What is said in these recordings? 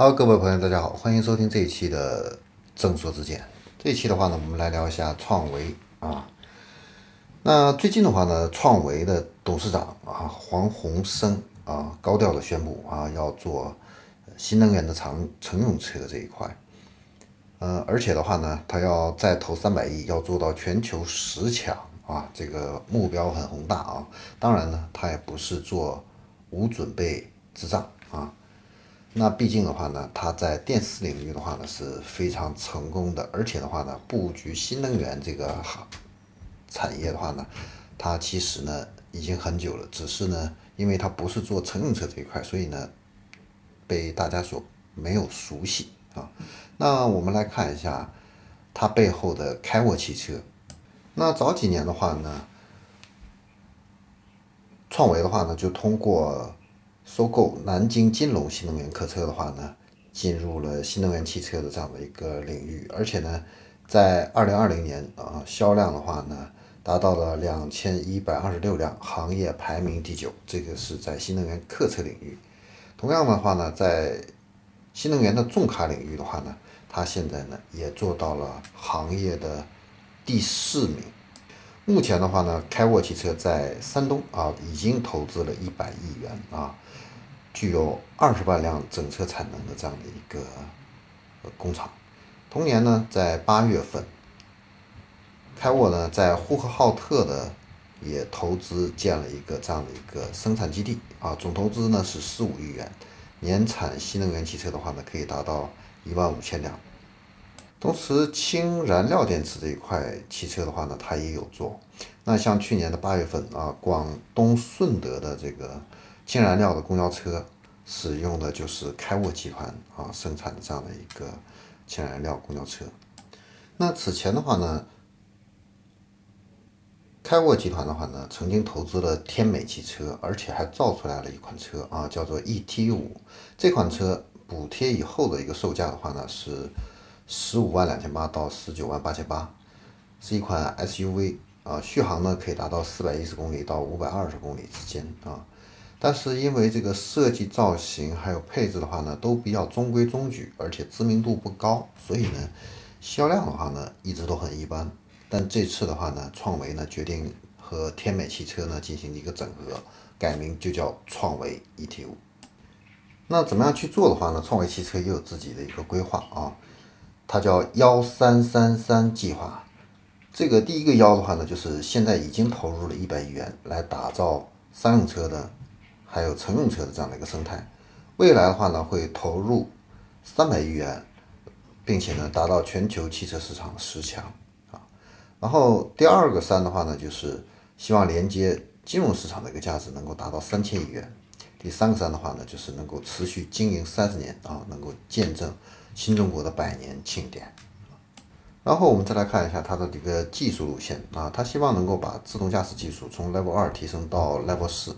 好，各位朋友，大家好，欢迎收听这一期的正说之见。这一期的话呢，我们来聊一下创维啊。那最近的话呢，创维的董事长啊黄宏生啊高调的宣布啊要做新能源的乘乘用车这一块。呃，而且的话呢，他要再投三百亿，要做到全球十强啊，这个目标很宏大啊。当然呢，他也不是做无准备之仗啊。那毕竟的话呢，它在电池领域的话呢是非常成功的，而且的话呢，布局新能源这个行产业的话呢，它其实呢已经很久了，只是呢，因为它不是做乘用车这一块，所以呢，被大家所没有熟悉啊。那我们来看一下它背后的开沃汽车。那早几年的话呢，创维的话呢就通过。收购南京金龙新能源客车的话呢，进入了新能源汽车的这样的一个领域，而且呢，在二零二零年啊，销量的话呢，达到了两千一百二十六辆，行业排名第九，这个是在新能源客车领域。同样的话呢，在新能源的重卡领域的话呢，它现在呢也做到了行业的第四名。目前的话呢，开沃汽车在山东啊已经投资了一百亿元啊。具有二十万辆整车产能的这样的一个工厂。同年呢，在八月份，开沃呢在呼和浩特的也投资建了一个这样的一个生产基地啊，总投资呢是十五亿元，年产新能源汽车的话呢可以达到一万五千辆。同时，氢燃料电池这一块汽车的话呢，它也有做。那像去年的八月份啊，广东顺德的这个。氢燃料的公交车使用的就是开沃集团啊生产的这样的一个氢燃料公交车。那此前的话呢，开沃集团的话呢，曾经投资了天美汽车，而且还造出来了一款车啊，叫做 ET 五。这款车补贴以后的一个售价的话呢，是十五万两千八到十九万八千八，是一款 SUV 啊，续航呢可以达到四百一十公里到五百二十公里之间啊。但是因为这个设计造型还有配置的话呢，都比较中规中矩，而且知名度不高，所以呢，销量的话呢一直都很一般。但这次的话呢，创维呢决定和天美汽车呢进行一个整合，改名就叫创维 ET 五。那怎么样去做的话呢？创维汽车也有自己的一个规划啊，它叫幺三三三计划。这个第一个幺的话呢，就是现在已经投入了一百亿元来打造商用车的。还有乘用车的这样的一个生态，未来的话呢，会投入三百亿元，并且呢，达到全球汽车市场的十强啊。然后第二个三的话呢，就是希望连接金融市场的一个价值能够达到三千亿元。第三个三的话呢，就是能够持续经营三十年啊，能够见证新中国的百年庆典。然后我们再来看一下它的这个技术路线啊，它希望能够把自动驾驶技术从 Level 二提升到 Level 四。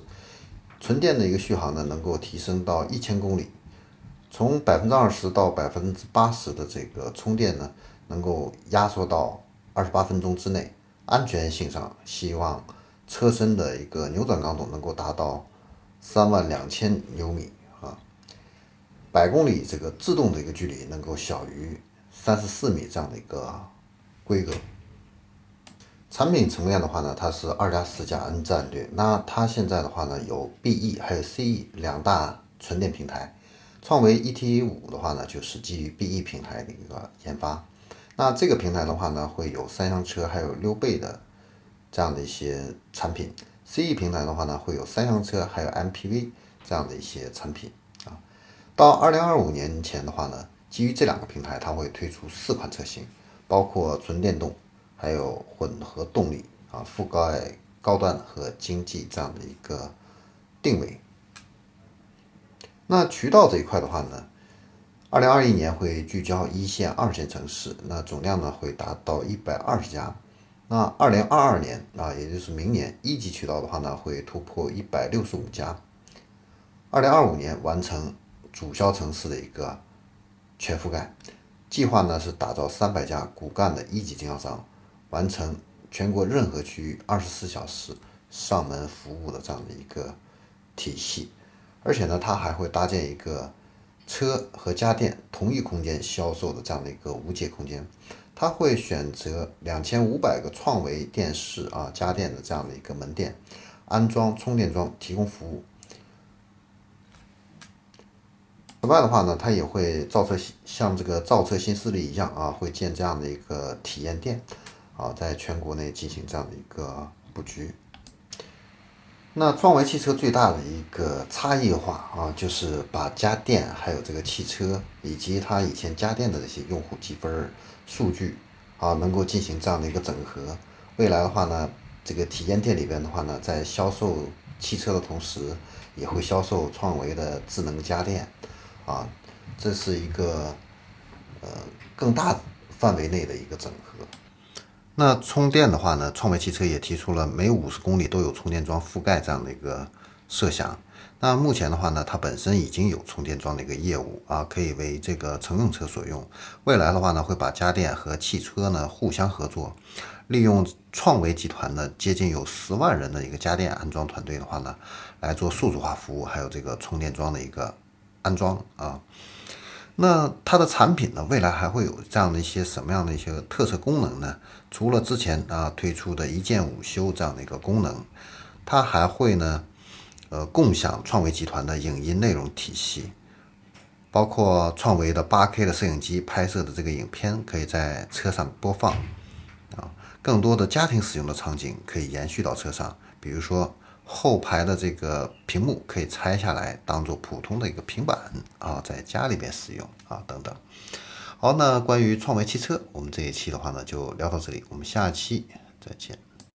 纯电的一个续航呢，能够提升到一千公里，从百分之二十到百分之八十的这个充电呢，能够压缩到二十八分钟之内。安全性上，希望车身的一个扭转刚度能够达到三万两千牛米啊，百公里这个制动的一个距离能够小于三十四米这样的一个规格。产品层面的话呢，它是二加四加 N 战略。那它现在的话呢，有 BE 还有 CE 两大纯电平台。创维 ET 五的话呢，就是基于 BE 平台的一个研发。那这个平台的话呢，会有三厢车还有溜背的这样的一些产品。CE 平台的话呢，会有三厢车还有 MPV 这样的一些产品啊。到二零二五年前的话呢，基于这两个平台，它会推出四款车型，包括纯电动。还有混合动力啊，覆盖高端和经济这样的一个定位。那渠道这一块的话呢，二零二一年会聚焦一线、二线城市，那总量呢会达到一百二十家。那二零二二年啊，也就是明年一级渠道的话呢，会突破一百六十五家。二零二五年完成主销城市的一个全覆盖，计划呢是打造三百家骨干的一级经销商。完成全国任何区域二十四小时上门服务的这样的一个体系，而且呢，它还会搭建一个车和家电同一空间销售的这样的一个无界空间，它会选择两千五百个创维电视啊家电的这样的一个门店，安装充电桩提供服务。此外的话呢，它也会造车像这个造车新势力一样啊，会建这样的一个体验店啊，在全国内进行这样的一个布局。那创维汽车最大的一个差异化啊，就是把家电还有这个汽车以及它以前家电的这些用户积分数据啊，能够进行这样的一个整合。未来的话呢，这个体验店里边的话呢，在销售汽车的同时，也会销售创维的智能家电啊，这是一个呃更大范围内的一个整合。那充电的话呢，创维汽车也提出了每五十公里都有充电桩覆盖这样的一个设想。那目前的话呢，它本身已经有充电桩的一个业务啊，可以为这个乘用车所用。未来的话呢，会把家电和汽车呢互相合作，利用创维集团呢接近有十万人的一个家电安装团队的话呢，来做数字化服务，还有这个充电桩的一个安装啊。那它的产品呢，未来还会有这样的一些什么样的一些特色功能呢？除了之前啊推出的一键午休这样的一个功能，它还会呢，呃，共享创维集团的影音内容体系，包括创维的 8K 的摄影机拍摄的这个影片可以在车上播放，啊，更多的家庭使用的场景可以延续到车上，比如说。后排的这个屏幕可以拆下来当做普通的一个平板啊，在家里边使用啊等等。好，那关于创维汽车，我们这一期的话呢就聊到这里，我们下期再见。